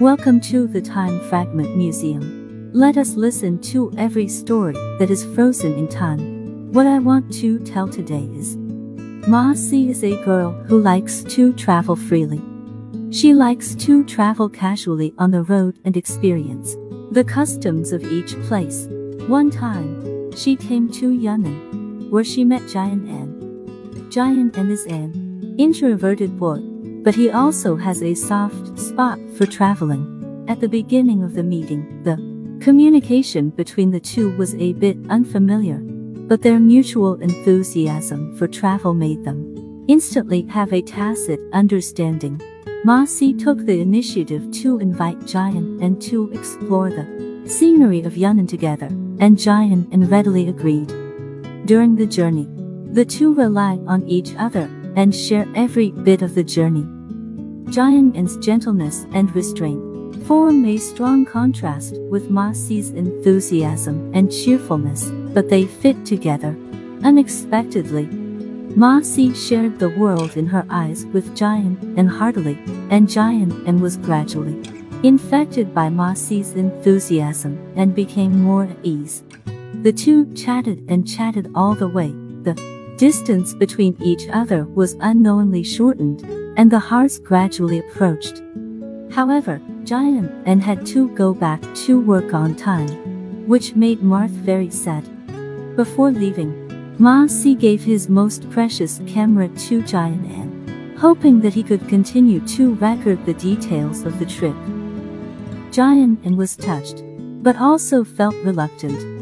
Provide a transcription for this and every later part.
Welcome to the Time Fragment Museum. Let us listen to every story that is frozen in time. What I want to tell today is Ma Si is a girl who likes to travel freely. She likes to travel casually on the road and experience the customs of each place. One time, she came to Yunnan, where she met Jian An. Jian An is an introverted boy, but he also has a soft spot for traveling. At the beginning of the meeting, the communication between the two was a bit unfamiliar, but their mutual enthusiasm for travel made them instantly have a tacit understanding. Ma Si took the initiative to invite Jian An to explore the scenery of Yunnan together, and Jian An readily agreed. During the journey, the two rely on each other and share every bit of the journey. Jian An's gentleness and restraint form a strong contrast with Ma Si's enthusiasm and cheerfulness, but they fit together unexpectedly. Ma Si shared the world in her eyes with Jian An heartily, and Jian An was gradually infected by Ma Si's enthusiasm and became more at ease. The two chatted and chatted all the way. The distance between each other was unknowingly shortened, and the hearts gradually approached. However, Jian An had to go back to work on time, which made Ma Si very sad. Before leaving, Ma Si gave his most precious camera to Jian An, hoping that he could continue to record the details of the trip. Jian An was touched, but also felt reluctant.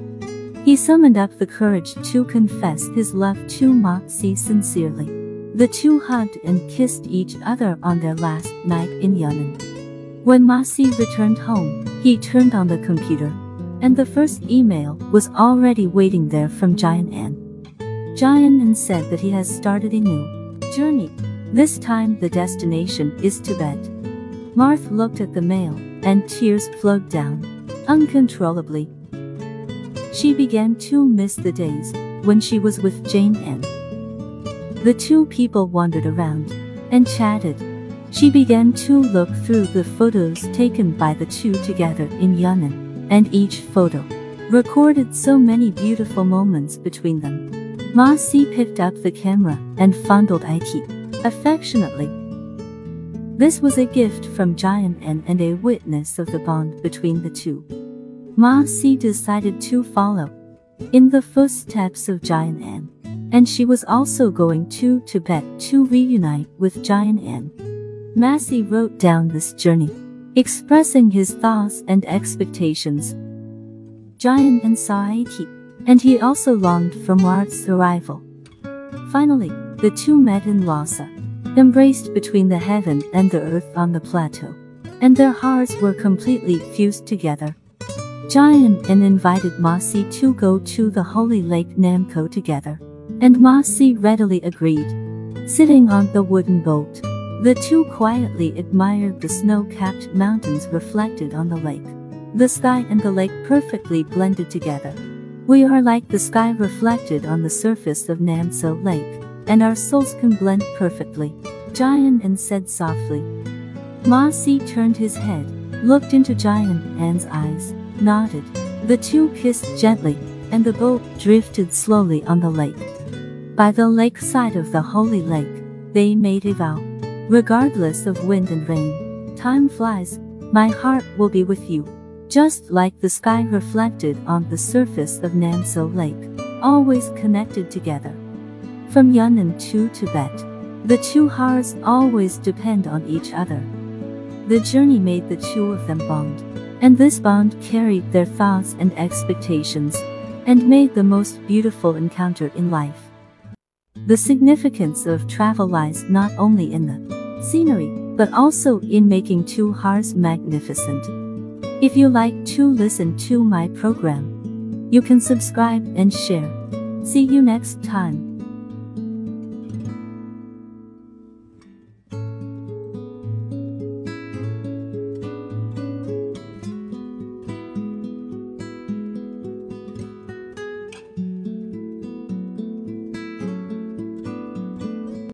He summoned up the courage to confess his love to Si sincerely. The two hugged and kissed each other on their last night in Yunnan. When Ma Si returned home, he turned on the computer, and the first email was already waiting there from Jian An. Jian An said that he has started a new journey. This time the destination is Tibet. Ma Si looked at the mail, and tears flowed down uncontrollably. She began to miss the days when she was with Jian An. The two people wandered around and chatted. She began to look through the photos taken by the two together in Yunnan, and each photo recorded so many beautiful moments between them. Ma Si picked up the camera and fondled it affectionately. This was a gift from Jian An and a witness of the bond between the two. Ma decided to follow in the footsteps of Jian An, and she was also going to Tibet to reunite with Jian An. Ma Si wrote down this journey, expressing his thoughts and expectations. Jian An saw it and he also longed for Ma Si's arrival. Finally, the two met in Lhasa, embraced between the heaven and the earth on the plateau, and their hearts were completely fused together. Jian An invited Ma Si to go to the holy lake Namco together, and Ma Si readily agreed. Sitting on the wooden boat, the two quietly admired the snow-capped mountains reflected on the lake. The sky and the lake perfectly blended together. We are like the sky reflected on the surface of Namtso Lake, and our souls can blend perfectly. Jian An said softly. Ma Si turned his head, looked into Jian An's eyes, nodded. The two kissed gently, and the boat drifted slowly on the lake. By the lakeside of the holy lake, they made a vow. Regardless of wind and rain, time flies, my heart will be with you just like the sky reflected on the surface of Namtso Lake, always connected together. From Yunnan to Tibet, the two hearts always depend on each other. The journey made the two of them bond, and this bond carried their thoughts and expectations, and made the most beautiful encounter in life. The significance of travel lies not only in the scenery, but also in making two hearts magnificent. If you like to listen to my program, you can subscribe and share. See you next time.